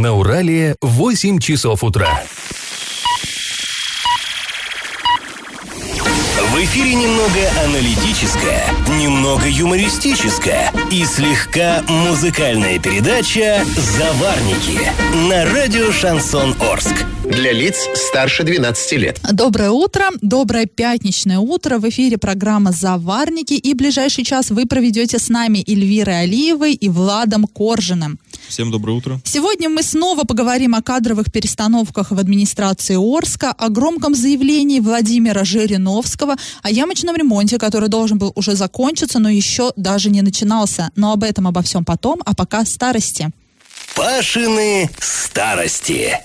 На Урале 8 часов утра. В эфире немного аналитическая, немного юмористическая и слегка музыкальная передача «Заварники» на радио «Шансон Орск». Для лиц старше 12 лет. Доброе утро, доброе пятничное утро. В эфире программа «Заварники». И ближайший час вы проведете с нами Эльвирой Алиевой и Владом Коржиным. Всем доброе утро. Сегодня мы снова поговорим о кадровых перестановках в администрации Орска, о громком заявлении Владимира Жириновского, о ямочном ремонте, который должен был уже закончиться, но еще даже не начинался. Но об этом, обо всем потом, а пока старости. Пашины старости.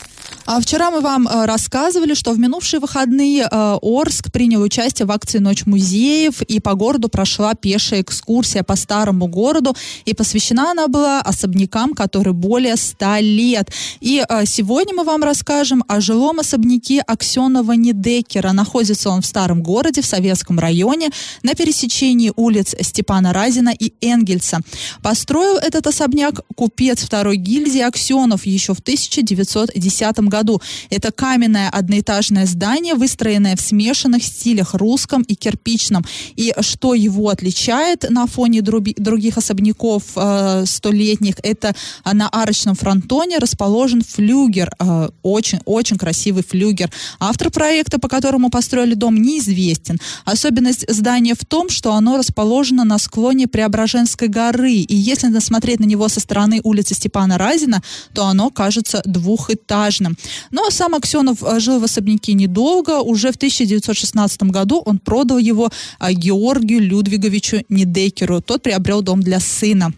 А вчера мы вам э, рассказывали, что в минувшие выходные э, Орск принял участие в акции «Ночь музеев», и по городу прошла пешая экскурсия по старому городу, и посвящена она была особнякам, которые более ста лет. И э, сегодня мы вам расскажем о жилом особняке Аксенова Недекера. Находится он в старом городе, в Советском районе, на пересечении улиц Степана Разина и Энгельса. Построил этот особняк купец второй гильдии Аксенов еще в 1910 году году. Это каменное одноэтажное здание, выстроенное в смешанных стилях русском и кирпичном. И что его отличает на фоне других особняков э, столетних, это на арочном фронтоне расположен флюгер, э, очень, очень красивый флюгер. Автор проекта, по которому построили дом, неизвестен. Особенность здания в том, что оно расположено на склоне Преображенской горы. И если смотреть на него со стороны улицы Степана Разина, то оно кажется двухэтажным. Но сам Аксенов э, жил в особняке недолго. Уже в 1916 году он продал его э, Георгию Людвиговичу Недекеру. Тот приобрел дом для сына.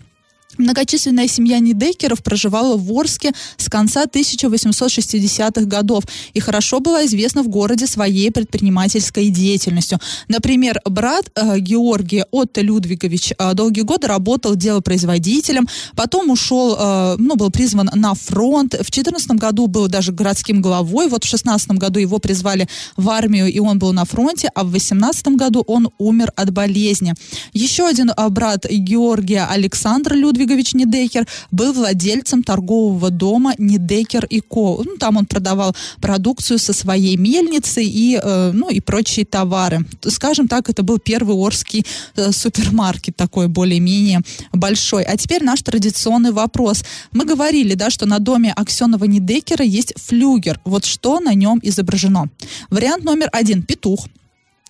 Многочисленная семья Недекеров проживала в Орске с конца 1860-х годов и хорошо была известна в городе своей предпринимательской деятельностью. Например, брат э, Георгия Отто Людвигович э, долгие годы работал делопроизводителем, потом ушел, э, ну, был призван на фронт. В 14 году был даже городским главой, вот в 16 году его призвали в армию, и он был на фронте, а в 18 году он умер от болезни. Еще один э, брат Георгия Александр Людвигович Людвигович Недекер был владельцем торгового дома Недекер и Ко. Ну, там он продавал продукцию со своей мельницы и, э, ну, и прочие товары. Скажем так, это был первый Орский э, супермаркет такой более-менее большой. А теперь наш традиционный вопрос. Мы говорили, да, что на доме Аксенова Недекера есть флюгер. Вот что на нем изображено? Вариант номер один – петух.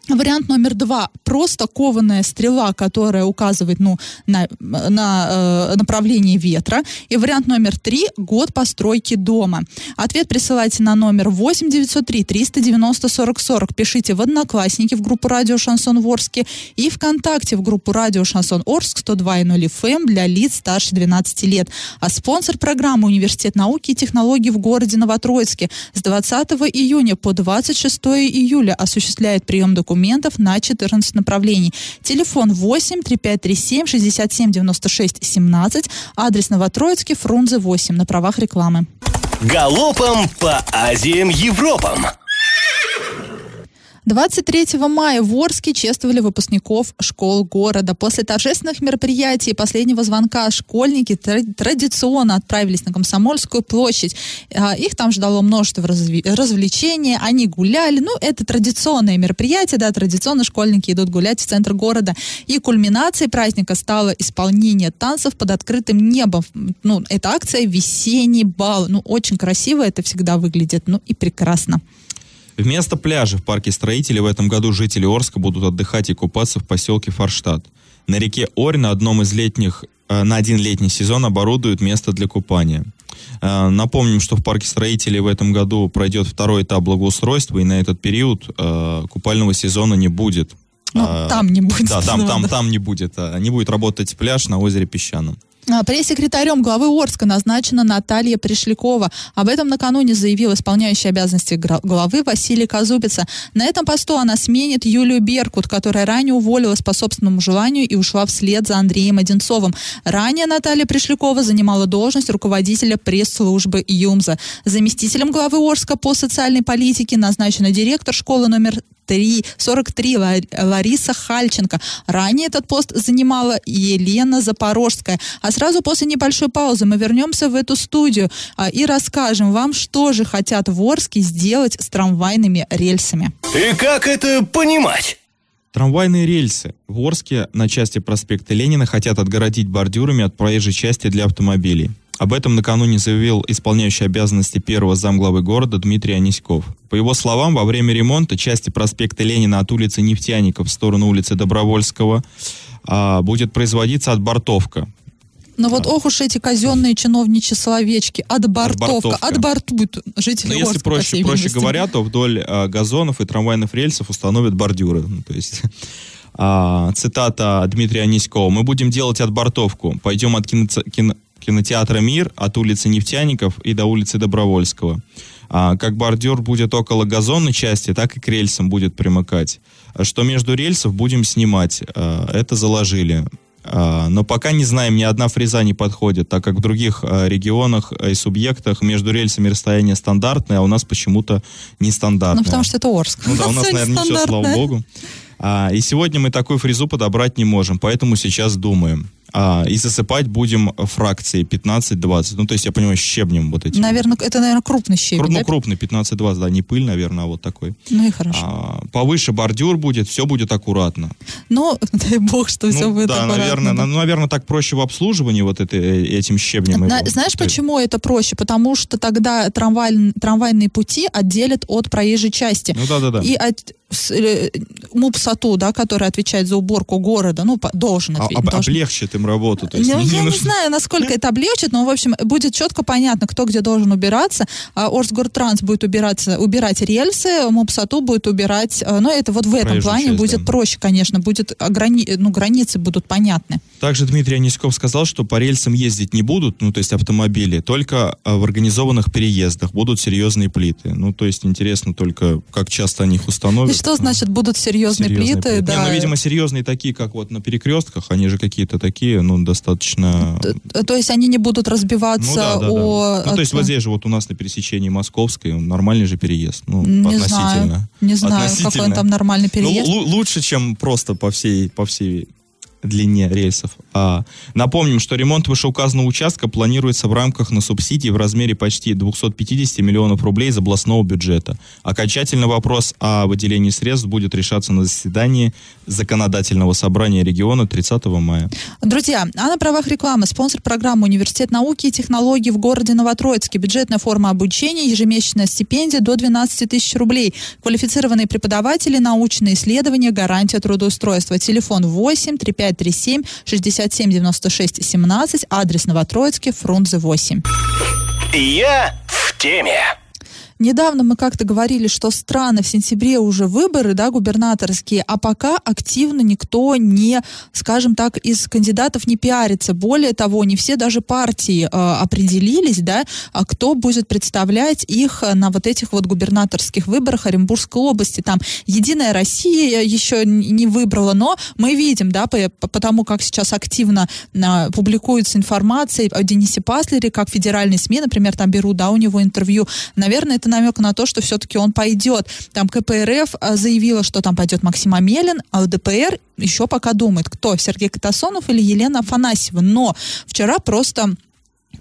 Вариант номер два – просто кованая стрела, которая указывает ну, на, на э, направление ветра. И вариант номер три – год постройки дома. Ответ присылайте на номер 8 903 390 40 40. Пишите в Одноклассники в группу «Радио Шансон Орске» и ВКонтакте в группу «Радио Шансон Орск» 102.0 FM для лиц старше 12 лет. А спонсор программы «Университет науки и технологий в городе Новотроицке» с 20 июня по 26 июля осуществляет прием документов документов на 14 направлений. Телефон 8 3537 67 96 17, адрес Новотроицкий, Фрунзе 8, на правах рекламы. Галопом по Азиям Европам! 23 мая в Орске чествовали выпускников школ города. После торжественных мероприятий и последнего звонка школьники традиционно отправились на Комсомольскую площадь. А, их там ждало множество развлечений, они гуляли. Ну, это традиционное мероприятие, да, традиционно школьники идут гулять в центр города. И кульминацией праздника стало исполнение танцев под открытым небом. Ну, это акция «Весенний бал». Ну, очень красиво это всегда выглядит, ну и прекрасно. Вместо пляжа в парке строителей в этом году жители Орска будут отдыхать и купаться в поселке Форштадт. На реке Орь на одном из летних, э, на один летний сезон оборудуют место для купания. Э, напомним, что в парке строителей в этом году пройдет второй этап благоустройства, и на этот период э, купального сезона не будет. Ну, там не будет. Да, там, там, там не будет. Не будет работать пляж на озере Песчаном. А, пресс-секретарем главы Орска назначена Наталья Пришлякова. Об этом накануне заявил исполняющий обязанности главы Василий Казубица. На этом посту она сменит Юлию Беркут, которая ранее уволилась по собственному желанию и ушла вслед за Андреем Одинцовым. Ранее Наталья Пришлякова занимала должность руководителя пресс-службы ЮМЗа. Заместителем главы Орска по социальной политике назначена директор школы номер 43, 43 Лариса Хальченко. Ранее этот пост занимала Елена Запорожская. А сразу после небольшой паузы мы вернемся в эту студию а, и расскажем вам, что же хотят в Орске сделать с трамвайными рельсами. И как это понимать? Трамвайные рельсы в Орске на части проспекта Ленина хотят отгородить бордюрами от проезжей части для автомобилей. Об этом накануне заявил исполняющий обязанности первого замглавы города Дмитрий Аниськов. По его словам, во время ремонта части проспекта Ленина от улицы Нефтяников в сторону улицы Добровольского а, будет производиться отбортовка. Но вот ох уж эти казенные чиновничьи словечки. Отбортовка. Отбортуют жители Но если Орска, по проще, проще говоря, то вдоль а, газонов и трамвайных рельсов установят бордюры. Ну, то есть, а, цитата Дмитрия Аниськова. «Мы будем делать отбортовку. Пойдем от киноце- кино- кинотеатра «Мир», от улицы Нефтяников и до улицы Добровольского. А, как бордюр будет около газонной части, так и к рельсам будет примыкать. А Что между рельсов будем снимать. А, это заложили. А, Но пока не знаем, ни одна фреза не подходит, так как в других а, регионах и субъектах между рельсами расстояние стандартное, а у нас почему-то нестандартное. Ну, потому что это Орск. Ну да, у нас, наверное, все, слава богу. А, и сегодня мы такую фрезу подобрать не можем, поэтому сейчас думаем. А, и засыпать будем фракции 15-20. Ну, то есть, я понимаю, щебнем вот этим. Наверное, это, наверное, крупный щебень, Кру- ну, да? крупный 15-20, да, не пыль, наверное, а вот такой. Ну и хорошо. А, повыше бордюр будет, все будет аккуратно. Ну, дай бог, что все ну, будет да, аккуратно, наверное, да. ну, наверное, так проще в обслуживании вот это, э, этим щебнем. На- его. знаешь, есть- почему это проще? Потому что тогда трамвай, трамвайные пути отделят от проезжей части. Ну да, да, да. И от э, МУПСАТУ, да, который отвечает за уборку города, ну, должен А- ответить. об- должен. облегчит им работу. То есть, Ну, не- не я не нужно- знаю, насколько это облегчит, но, в общем, будет четко понятно, кто где должен убираться. А Орсгортранс будет убираться, убирать рельсы, МОПСАТУ будет убирать... э, Ну, это вот в этом Проезжую плане часть, будет да. проще, конечно, будет ограни... ну, границы будут понятны. Также Дмитрий Аниськов сказал, что по рельсам ездить не будут, ну, то есть автомобили, только а, в организованных переездах будут серьезные плиты. Ну, то есть интересно только, как часто они их установят. И что значит будут серьезные, Серьезные плиты? Не, Да. ну, видимо, серьезные такие, как вот на перекрестках, они же какие-то такие, ну, достаточно... Т- То есть они не будут разбиваться Ну, да, да, да. о... Ну, то есть от- вот здесь же вот у нас на пересечении Московской нормальный же переезд. Ну, Не относительно. знаю, не знаю, какой он Относительно. там нормальный Ну, переезд. лу- лучше, чем просто по всей, по всей длине рельсов. А, напомним, что ремонт вышеуказанного участка планируется в рамках на субсидии в размере почти 250 миллионов рублей из областного бюджета. Окончательный вопрос о выделении средств будет решаться на заседании законодательного собрания региона 30 мая. Друзья, а на правах рекламы спонсор программы Университет науки и технологий в городе Новотроицке. Бюджетная форма обучения, ежемесячная стипендия до 12 тысяч рублей. Квалифицированные преподаватели, научные исследования, гарантия трудоустройства. Телефон 8 3537 67 96 17, адрес Новотроицкий, Фрунзе 8. Я в теме. Недавно мы как-то говорили, что страны в сентябре уже выборы, да, губернаторские, а пока активно никто не, скажем так, из кандидатов не пиарится. Более того, не все даже партии э, определились, да, а кто будет представлять их э, на вот этих вот губернаторских выборах Оренбургской области. Там Единая Россия еще не выбрала, но мы видим, да, по, по- потому как сейчас активно а, публикуется информация о Денисе Паслере, как федеральные СМИ, например, там берут, да, у него интервью. Наверное, это намек на то, что все-таки он пойдет. Там КПРФ а, заявила, что там пойдет Максим Амелин, а ЛДПР еще пока думает, кто, Сергей Катасонов или Елена Афанасьева. Но вчера просто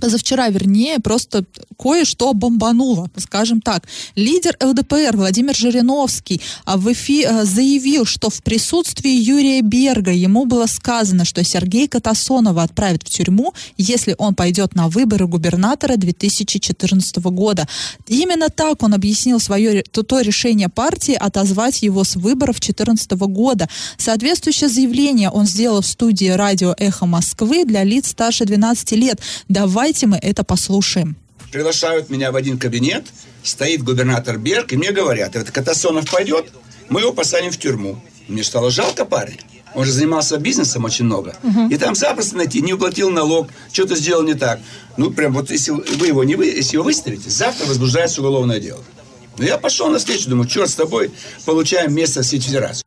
позавчера, вернее, просто кое-что бомбануло, скажем так. Лидер ЛДПР Владимир Жириновский а, в эфи а, заявил, что в присутствии Юрия Берга ему было сказано, что Сергей Катасонова отправят в тюрьму, если он пойдет на выборы губернатора 2014 года. Именно так он объяснил свое то, то решение партии отозвать его с выборов 2014 года. Соответствующее заявление он сделал в студии радио «Эхо Москвы» для лиц старше 12 лет. Давайте мы это послушаем. Приглашают меня в один кабинет, стоит губернатор Берг, и мне говорят, это Катасонов пойдет, мы его посадим в тюрьму. Мне стало жалко парня. Он же занимался бизнесом очень много. И там запросто найти, не уплатил налог, что-то сделал не так. Ну, прям вот если вы его не вы, если его выставите, завтра возбуждается уголовное дело. Но я пошел на встречу, думаю, черт с тобой, получаем место в Сеть Федерацию.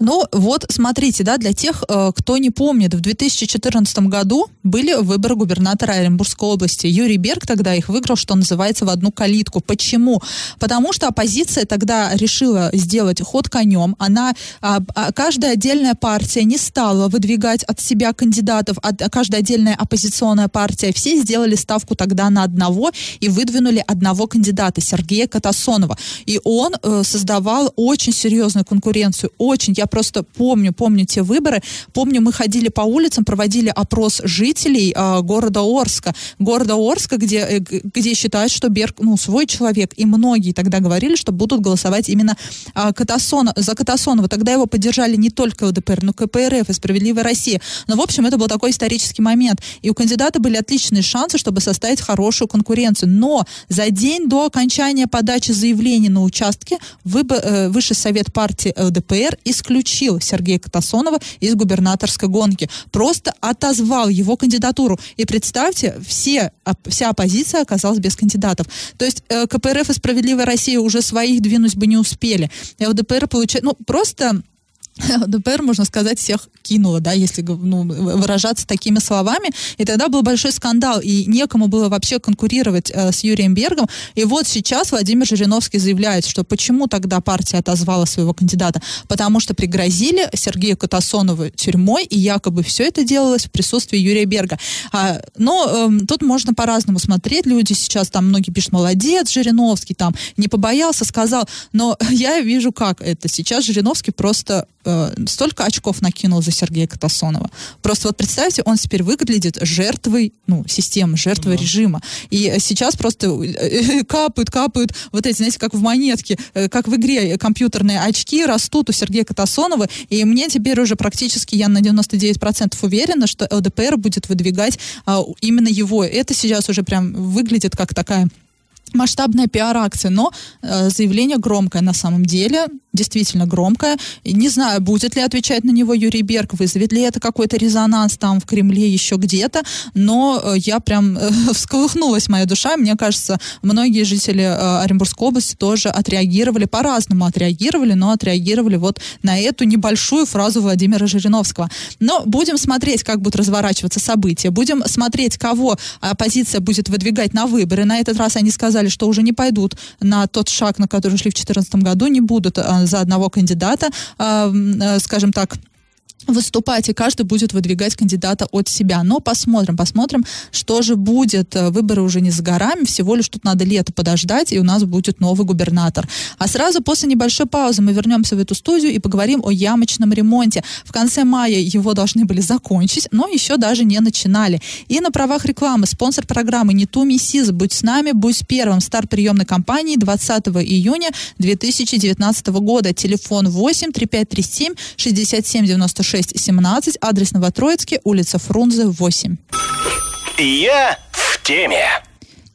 Ну, вот, смотрите, да, для тех, э, кто не помнит, в 2014 году были выборы губернатора Оренбургской области. Юрий Берг тогда их выиграл, что называется, в одну калитку. Почему? Потому что оппозиция тогда решила сделать ход конем. Она, а, а, каждая отдельная партия не стала выдвигать от себя кандидатов, а каждая отдельная оппозиционная партия. Все сделали ставку тогда на одного и выдвинули одного кандидата, Сергея Катасонова. И он э, создавал очень серьезную конкуренцию, очень. Я просто помню, помню те выборы. Помню, мы ходили по улицам, проводили опрос жителей э, города Орска. Города Орска, где, э, где считают, что Берг, ну, свой человек. И многие тогда говорили, что будут голосовать именно э, Катасон, за Катасонова. Тогда его поддержали не только ЛДПР, но и КПРФ и Справедливая Россия. Но, в общем, это был такой исторический момент. И у кандидата были отличные шансы, чтобы составить хорошую конкуренцию. Но за день до окончания подачи заявлений на участке выбор, э, Высший совет партии ЛДПР исключил исключил Сергея Катасонова из губернаторской гонки. Просто отозвал его кандидатуру. И представьте, все, вся оппозиция оказалась без кандидатов. То есть э, КПРФ и «Справедливая Россия» уже своих двинуть бы не успели. ЛДПР получает... Ну, просто ЛДПР, можно сказать, всех кинула, да, если ну, выражаться такими словами. И тогда был большой скандал, и некому было вообще конкурировать э, с Юрием Бергом. И вот сейчас Владимир Жириновский заявляет, что почему тогда партия отозвала своего кандидата? Потому что пригрозили Сергею Катасонову тюрьмой, и якобы все это делалось в присутствии Юрия Берга. А, но э, тут можно по-разному смотреть. Люди сейчас там многие пишут, молодец, Жириновский там не побоялся, сказал. Но я вижу, как это. Сейчас Жириновский просто э, столько очков накинул за Сергея Катасонова. Просто вот представьте, он теперь выглядит жертвой ну, системы, жертвой mm-hmm. режима. И сейчас просто э, капают, капают вот эти, знаете, как в монетке, э, как в игре компьютерные очки растут у Сергея Катасонова. И мне теперь уже практически, я на 99% уверена, что ЛДПР будет выдвигать а, именно его. Это сейчас уже прям выглядит как такая масштабная пиар-акция, но э, заявление громкое на самом деле, действительно громкое. И не знаю, будет ли отвечать на него Юрий Берг, вызовет ли это какой-то резонанс там в Кремле еще где-то, но э, я прям э, всколыхнулась моя душа. Мне кажется, многие жители э, Оренбургской области тоже отреагировали, по-разному отреагировали, но отреагировали вот на эту небольшую фразу Владимира Жириновского. Но будем смотреть, как будут разворачиваться события, будем смотреть, кого оппозиция будет выдвигать на выборы. На этот раз они сказали, сказали, что уже не пойдут на тот шаг, на который шли в 2014 году, не будут а, за одного кандидата, а, а, скажем так, выступать, и каждый будет выдвигать кандидата от себя. Но посмотрим, посмотрим, что же будет. Выборы уже не с горами, всего лишь тут надо лето подождать, и у нас будет новый губернатор. А сразу после небольшой паузы мы вернемся в эту студию и поговорим о ямочном ремонте. В конце мая его должны были закончить, но еще даже не начинали. И на правах рекламы спонсор программы «Не ту Миссис» «Будь с нами, будь первым» старт приемной кампании 20 июня 2019 года. Телефон 8 3537 67 96 617, адрес Новотроицкий, улица Фрунзе, 8. Я в теме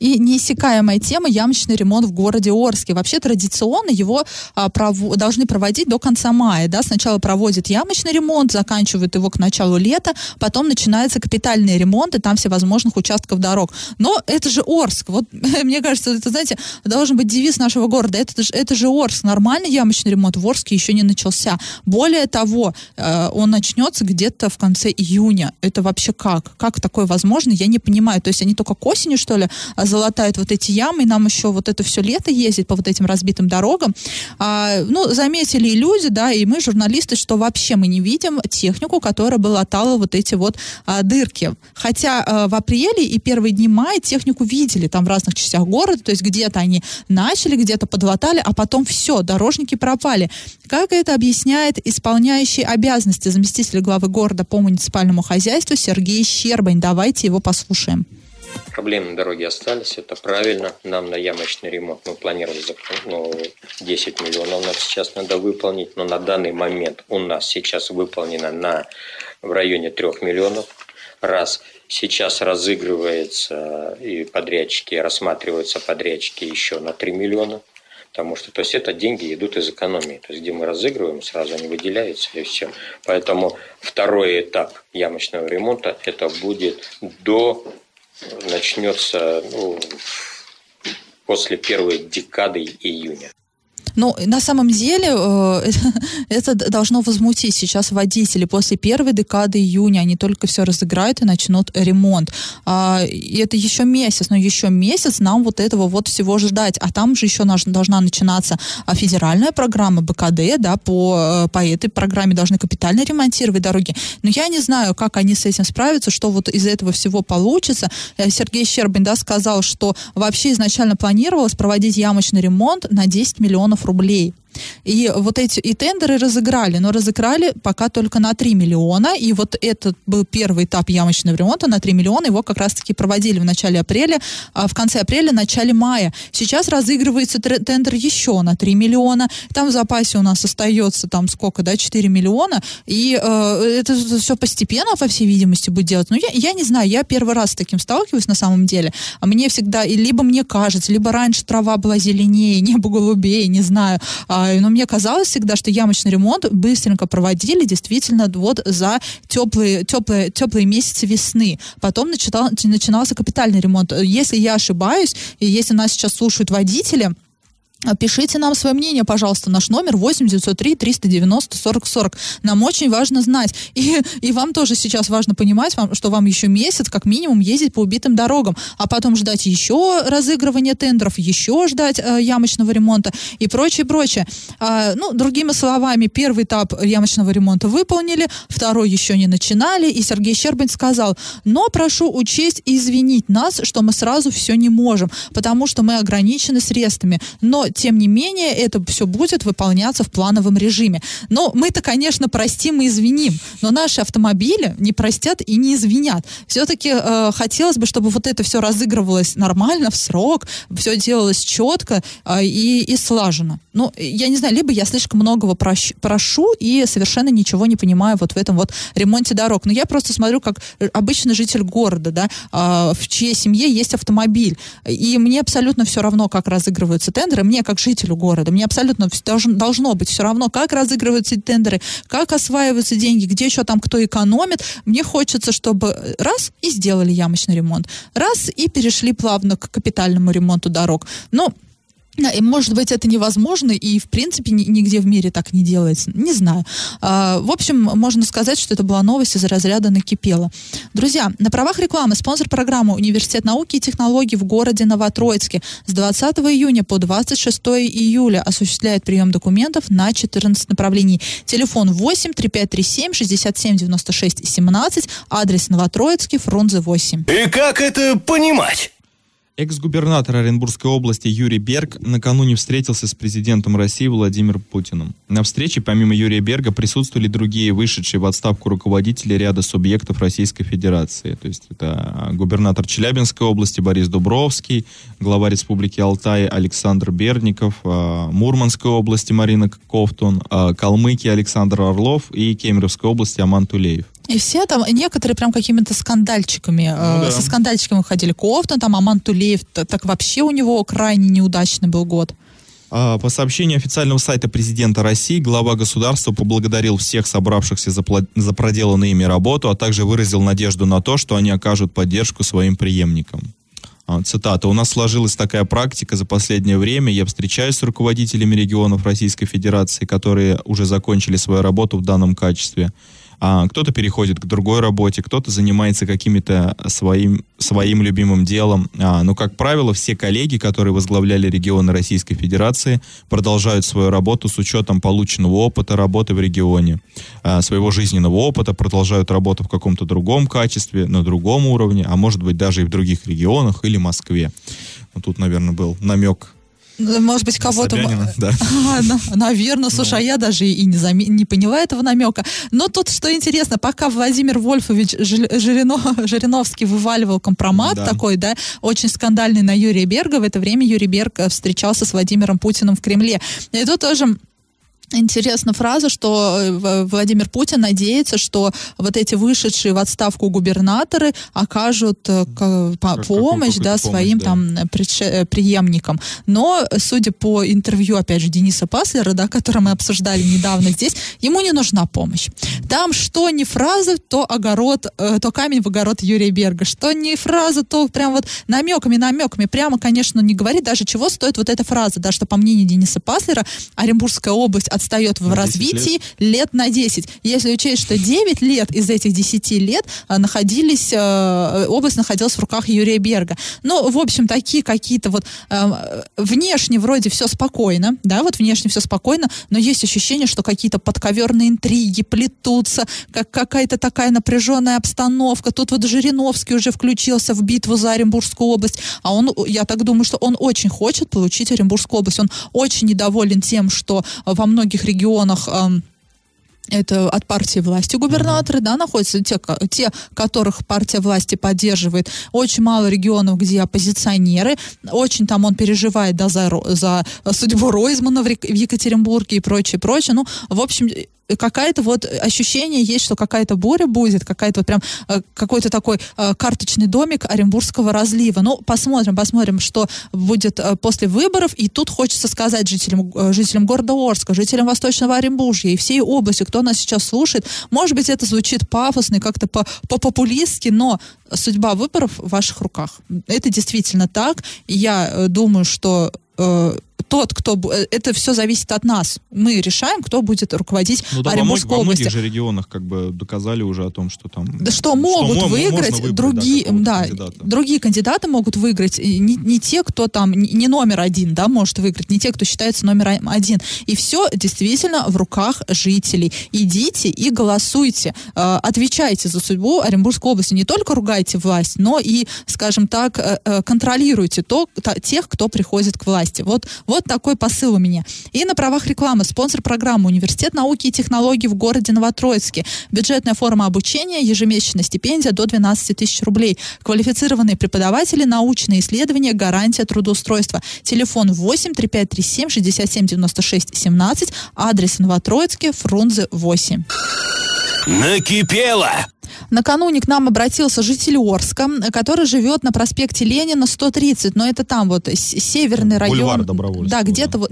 и неиссякаемая тема ямочный ремонт в городе Орске. Вообще традиционно его а, пров... должны проводить до конца мая. Да? Сначала проводят ямочный ремонт, заканчивают его к началу лета, потом начинается капитальный ремонт, и там всевозможных участков дорог. Но это же Орск. Вот мне кажется, это, знаете, должен быть девиз нашего города. Это, это же Орск. Нормальный ямочный ремонт в Орске еще не начался. Более того, э, он начнется где-то в конце июня. Это вообще как? Как такое возможно? Я не понимаю. То есть они только к осени, что ли, залатают вот эти ямы, и нам еще вот это все лето ездить по вот этим разбитым дорогам. А, ну, заметили и люди, да, и мы, журналисты, что вообще мы не видим технику, которая бы латала вот эти вот а, дырки. Хотя а, в апреле и первые дни мая технику видели там в разных частях города, то есть где-то они начали, где-то подлатали, а потом все, дорожники пропали. Как это объясняет исполняющий обязанности заместителя главы города по муниципальному хозяйству Сергей Щербань? Давайте его послушаем. Проблемы на дороге остались, это правильно. Нам на ямочный ремонт мы планировали ну, 10 миллионов нам сейчас надо выполнить, но на данный момент у нас сейчас выполнено на, в районе 3 миллионов. Раз сейчас разыгрывается и подрядчики, рассматриваются подрядчики еще на 3 миллиона. Потому что то есть это деньги идут из экономии. То есть где мы разыгрываем, сразу они выделяются и все. Поэтому второй этап ямочного ремонта это будет до начнется ну, после первой декады июня. Ну, на самом деле, э, это должно возмутить сейчас водителей. После первой декады июня они только все разыграют и начнут ремонт. А, и это еще месяц, но еще месяц нам вот этого вот всего ждать. А там же еще должна начинаться а, федеральная программа БКД, да, по, э, по этой программе должны капитально ремонтировать дороги. Но я не знаю, как они с этим справятся, что вот из этого всего получится. Э, Сергей Щербин, да, сказал, что вообще изначально планировалось проводить ямочный ремонт на 10 миллионов рублей. И вот эти и тендеры разыграли, но разыграли пока только на 3 миллиона. И вот этот был первый этап ямочного ремонта на 3 миллиона. Его как раз-таки проводили в начале апреля, а в конце апреля, начале мая. Сейчас разыгрывается тендер еще на 3 миллиона. Там в запасе у нас остается там сколько, да, 4 миллиона. И э, это все постепенно, по всей видимости, будет делать. Но я, я не знаю, я первый раз с таким сталкиваюсь на самом деле. А мне всегда, либо мне кажется, либо раньше трава была зеленее, небо голубее, не знаю. А, но мне казалось всегда, что ямочный ремонт быстренько проводили действительно вот за теплые, теплые, теплые месяцы весны. Потом начинал, начинался капитальный ремонт. Если я ошибаюсь, и если нас сейчас слушают водители, Пишите нам свое мнение, пожалуйста, наш номер 8 903 390 40 40. Нам очень важно знать. И, и вам тоже сейчас важно понимать, вам, что вам еще месяц, как минимум, ездить по убитым дорогам, а потом ждать еще разыгрывания тендеров, еще ждать э, ямочного ремонта и прочее, прочее. А, ну, другими словами, первый этап ямочного ремонта выполнили, второй еще не начинали, и Сергей Щербань сказал, но прошу учесть и извинить нас, что мы сразу все не можем, потому что мы ограничены средствами. Но тем не менее, это все будет выполняться в плановом режиме. Но мы-то, конечно, простим и извиним, но наши автомобили не простят и не извинят. Все-таки э, хотелось бы, чтобы вот это все разыгрывалось нормально, в срок, все делалось четко э, и, и слаженно. Ну, я не знаю, либо я слишком многого прощ, прошу и совершенно ничего не понимаю вот в этом вот ремонте дорог. Но я просто смотрю, как обычный житель города, да, э, в чьей семье есть автомобиль. И мне абсолютно все равно, как разыгрываются тендеры. Мне как жителю города. Мне абсолютно должно, должно быть все равно, как разыгрываются тендеры, как осваиваются деньги, где что там кто экономит. Мне хочется, чтобы раз и сделали ямочный ремонт, раз и перешли плавно к капитальному ремонту дорог. Но да, и может быть это невозможно, и в принципе нигде в мире так не делается. Не знаю. А, в общем, можно сказать, что это была новость из разряда накипела. Друзья, на правах рекламы спонсор программы Университет науки и технологий в городе Новотроицке с 20 июня по 26 июля осуществляет прием документов на 14 направлений. Телефон 8 3537 67 96 17, адрес Новотроицкий, Фрунзе 8. И как это понимать? Экс-губернатор Оренбургской области Юрий Берг накануне встретился с президентом России Владимиром Путиным. На встрече помимо Юрия Берга присутствовали другие вышедшие в отставку руководители ряда субъектов Российской Федерации. То есть это губернатор Челябинской области Борис Дубровский, глава Республики Алтай Александр Берников, а, Мурманской области Марина Ковтун, а, Калмыкии Александр Орлов и Кемеровской области Аман Тулеев. И все там, некоторые прям какими-то скандальчиками, ну, э, да. со скандальчиками ходили. Кофтон, там Аман Тулеев, так вообще у него крайне неудачный был год. А, по сообщению официального сайта президента России, глава государства поблагодарил всех собравшихся за, за проделанную ими работу, а также выразил надежду на то, что они окажут поддержку своим преемникам. А, цитата. «У нас сложилась такая практика за последнее время. Я встречаюсь с руководителями регионов Российской Федерации, которые уже закончили свою работу в данном качестве а, кто-то переходит к другой работе, кто-то занимается каким-то своим, своим любимым делом. А, но, как правило, все коллеги, которые возглавляли регионы Российской Федерации, продолжают свою работу с учетом полученного опыта работы в регионе, а, своего жизненного опыта, продолжают работу в каком-то другом качестве, на другом уровне, а может быть даже и в других регионах или Москве. Вот тут, наверное, был намек может быть, кого-то... Да. А, наверное, слушай, ну. а я даже и не, зам... не поняла этого намека. Но тут, что интересно, пока Владимир Вольфович Жирино... Жириновский вываливал компромат да. такой, да, очень скандальный на Юрия Берга, в это время Юрий Берг э, встречался с Владимиром Путиным в Кремле. И тут тоже Интересна фраза, что э, Владимир Путин надеется, что вот эти вышедшие в отставку губернаторы окажут э, помощь да, своим помощь, там да. Э, преемникам. Но, судя по интервью, опять же, Дениса Паслера, да, которое мы обсуждали недавно здесь, ему не нужна помощь. Там что не фраза, то огород, то камень в огород Юрия Берга. Что не фраза, то прям вот намеками, намеками. Прямо, конечно, не говорит даже, чего стоит вот эта фраза, да, что по мнению Дениса Паслера, Оренбургская область от отстает в развитии лет. лет на 10. Если учесть, что 9 лет из этих 10 лет а, находились, э, область находилась в руках Юрия Берга. Ну, в общем, такие какие-то вот э, внешне вроде все спокойно, да, вот внешне все спокойно, но есть ощущение, что какие-то подковерные интриги плетутся, как какая-то такая напряженная обстановка. Тут вот Жириновский уже включился в битву за Оренбургскую область, а он, я так думаю, что он очень хочет получить Оренбургскую область. Он очень недоволен тем, что во многих многих регионах это от партии власти губернаторы, да, находятся те, те, которых партия власти поддерживает. Очень мало регионов, где оппозиционеры. Очень там он переживает, да, за, за судьбу Ройзмана в Екатеринбурге и прочее, прочее. Ну, в общем, какая-то вот ощущение есть, что какая-то буря будет, какая-то вот прям э, какой-то такой э, карточный домик Оренбургского разлива. Ну, посмотрим, посмотрим, что будет э, после выборов. И тут хочется сказать жителям, жителям города Орска, жителям Восточного Оренбуржья и всей области, кто нас сейчас слушает, может быть, это звучит пафосно и как-то по-популистски, но судьба выборов в ваших руках. Это действительно так. Я думаю, что тот, кто... Э, это все зависит от нас. Мы решаем, кто будет руководить ну, да, Оренбургской во, области. Во многих же регионах как бы доказали уже о том, что там... Да что могут что выиграть выбрать, другие... Да, да другие кандидаты могут выиграть. Не, не те, кто там... Не номер один, да, может выиграть. Не те, кто считается номер один. И все действительно в руках жителей. Идите и голосуйте. Э, отвечайте за судьбу Оренбургской области. Не только ругайте власть, но и, скажем так, э, контролируйте то, тех, кто приходит к власти. Вот, вот вот такой посыл у меня. И на правах рекламы спонсор программы Университет науки и технологий в городе Новотроицке. Бюджетная форма обучения, ежемесячная стипендия до 12 тысяч рублей. Квалифицированные преподаватели, научные исследования, гарантия трудоустройства. Телефон 8 3537 67 96 17. Адрес Новотроицкий, Фрунзе 8. Накипело! Накануне к нам обратился житель Орска, который живет на проспекте Ленина 130, но это там вот северный район. Бульвар Добровольского. Да, где-то вот...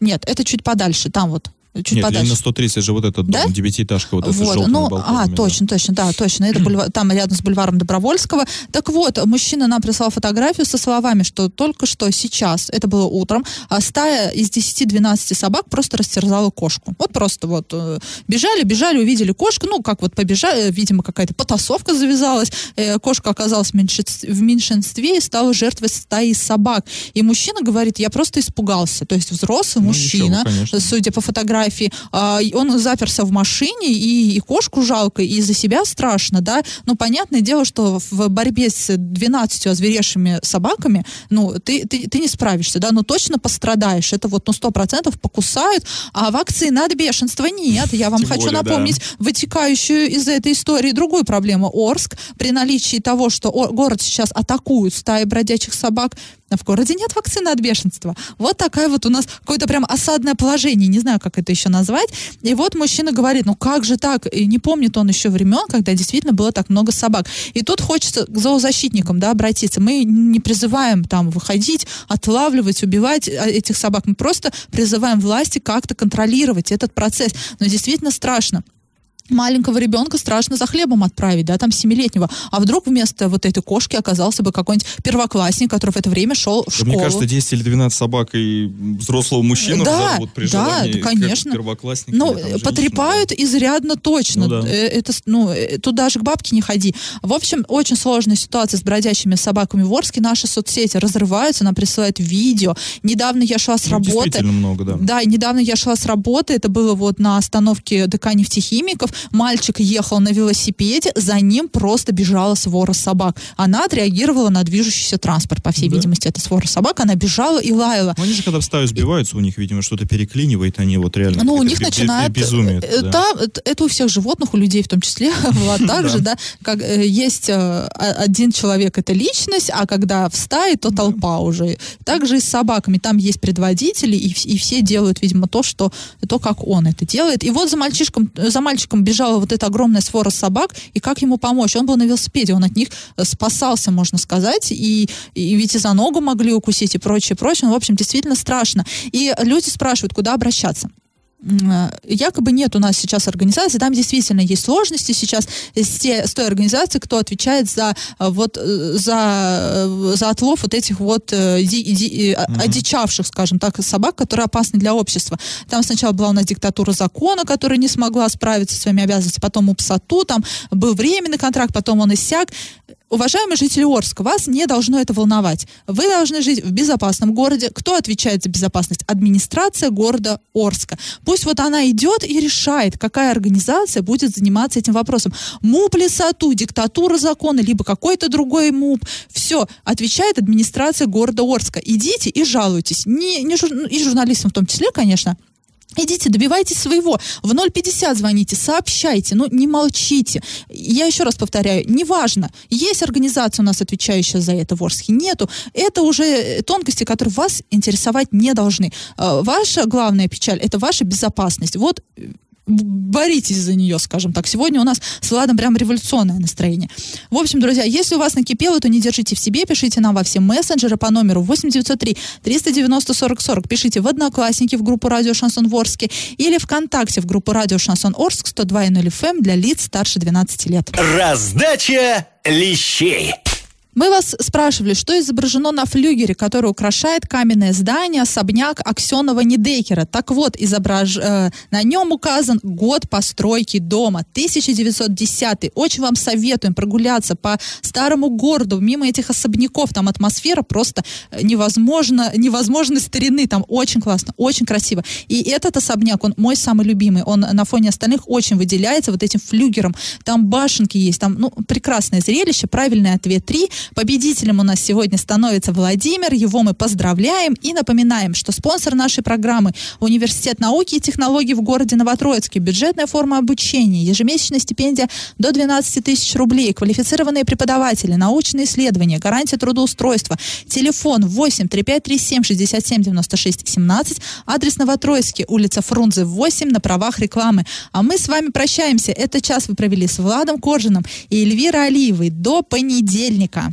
Нет, это чуть подальше, там вот чуть Нет, подальше. Ленина 130 же вот этот дом, да? девятиэтажка вот, вот с ну, А, точно, да. точно, да, точно. Это бульвар, там рядом с бульваром Добровольского. Так вот, мужчина нам прислал фотографию со словами, что только что сейчас, это было утром, а стая из 10-12 собак просто растерзала кошку. Вот просто вот э, бежали, бежали, увидели кошку, ну, как вот побежали, видимо, какая-то потасовка завязалась, э, кошка оказалась в меньшинстве, в меньшинстве и стала жертвой стаи собак. И мужчина говорит, я просто испугался. То есть взрослый ну, мужчина, ничего, судя по фотографии, фотографии, а, он заперся в машине, и, и кошку жалко, и за себя страшно, да, но понятное дело, что в борьбе с 12 озверевшими собаками, ну, ты, ты, ты не справишься, да, но точно пострадаешь, это вот, ну, сто процентов покусают, а вакцины от бешенства нет, я вам Тем хочу более, напомнить да. вытекающую из этой истории другую проблему. Орск, при наличии того, что город сейчас атакуют стаи бродячих собак, в городе нет вакцины от бешенства. Вот такая вот у нас какое-то прям осадное положение, не знаю, как это еще назвать. И вот мужчина говорит, ну как же так? И не помнит он еще времен, когда действительно было так много собак. И тут хочется к зоозащитникам, да, обратиться. Мы не призываем там выходить, отлавливать, убивать а, этих собак. Мы просто призываем власти как-то контролировать этот процесс. Но действительно страшно маленького ребенка страшно за хлебом отправить, да, там семилетнего. А вдруг вместо вот этой кошки оказался бы какой-нибудь первоклассник, который в это время шел в школу. Мне кажется, 10 или 12 собак и взрослого мужчину да, при да, желании, конечно. первоклассника. Ну, потрепают да. изрядно точно. Ну, да. Э, это, ну, э, тут даже к бабке не ходи. В общем, очень сложная ситуация с бродячими собаками в Орске. Наши соцсети разрываются, нам присылают видео. Недавно я шла с ну, работы. много, да. Да, недавно я шла с работы, это было вот на остановке ДК нефтехимиков, мальчик ехал на велосипеде, за ним просто бежала свора собак. Она отреагировала на движущийся транспорт, по всей Да. видимости, это свора собак, она бежала и лаяла. Ну, они же, когда в стаю сбиваются, у них, видимо, что-то переклинивает, они вот реально... Ну, у них начинает... Безумие. э, да. да, это- у всех животных, у людей в том числе, вот так же, да, как э, есть э, один человек, это личность, а когда в стае, то толпа уже. Также и с собаками, там есть предводители, и все делают, видимо, то, что, то, как он это делает. И вот за мальчишком, за мальчиком бежала вот эта огромная свора собак, и как ему помочь? Он был на велосипеде, он от них э, спасался, можно сказать, и, и ведь и за ногу могли укусить, и прочее, прочее. Ну, в общем, действительно страшно. И люди спрашивают, куда обращаться якобы нет у нас сейчас организации, там действительно есть сложности сейчас с, те- с той организацией, кто отвечает за э, вот э, за, э, за отлов вот этих вот ди- ди- одичавших, скажем так, собак, которые опасны для общества. Там сначала была у нас диктатура закона, которая не смогла справиться со своими обязанностями, потом у ПСАТУ, там был временный контракт, потом он иссяк. Уважаемые жители Орска, вас не должно это волновать. Вы должны жить в безопасном городе. Кто отвечает за безопасность? Администрация города Орска. Пусть вот она идет и решает, какая организация будет заниматься этим вопросом. МУП Лесоту, диктатура закона, либо какой-то другой МУП. Все, отвечает администрация города Орска. Идите и жалуйтесь. Не, не жур- и журналистам в том числе, конечно. Идите, добивайтесь своего. В 050 звоните, сообщайте, ну не молчите. Я еще раз повторяю, неважно, есть организация у нас, отвечающая за это в Орске, нету. Это уже э, тонкости, которые вас интересовать не должны. Э, Ваша главная печаль – это ваша безопасность. Вот э, боритесь за нее, скажем так. Сегодня у нас с Владом прям революционное настроение. В общем, друзья, если у вас накипело, то не держите в себе, пишите нам во все мессенджеры по номеру 8903 390 40 40. Пишите в Одноклассники в группу Радио Шансон Орске или ВКонтакте в группу Радио Шансон Орск 102.0 FM эм для лиц старше 12 лет. Раздача лещей. Мы вас спрашивали, что изображено на флюгере, который украшает каменное здание, особняк Аксенова Недекера. Так вот, изображ... э, на нем указан год постройки дома, 1910. Очень вам советуем прогуляться по старому городу, мимо этих особняков. Там атмосфера просто э, невозможно, невозможной старины. Там очень классно, очень красиво. И этот особняк, он мой самый любимый. Он на фоне остальных очень выделяется вот этим флюгером. Там башенки есть, там ну, прекрасное зрелище. Правильный ответ 3. Победителем у нас сегодня становится Владимир. Его мы поздравляем и напоминаем, что спонсор нашей программы Университет науки и технологий в городе Новотроицке. Бюджетная форма обучения, ежемесячная стипендия до 12 тысяч рублей, квалифицированные преподаватели, научные исследования, гарантия трудоустройства. Телефон 8 3537 67 96 17. Адрес Новотроицкий, улица Фрунзе 8 на правах рекламы. А мы с вами прощаемся. Этот час вы провели с Владом Коржиным и Эльвирой Алиевой. До понедельника.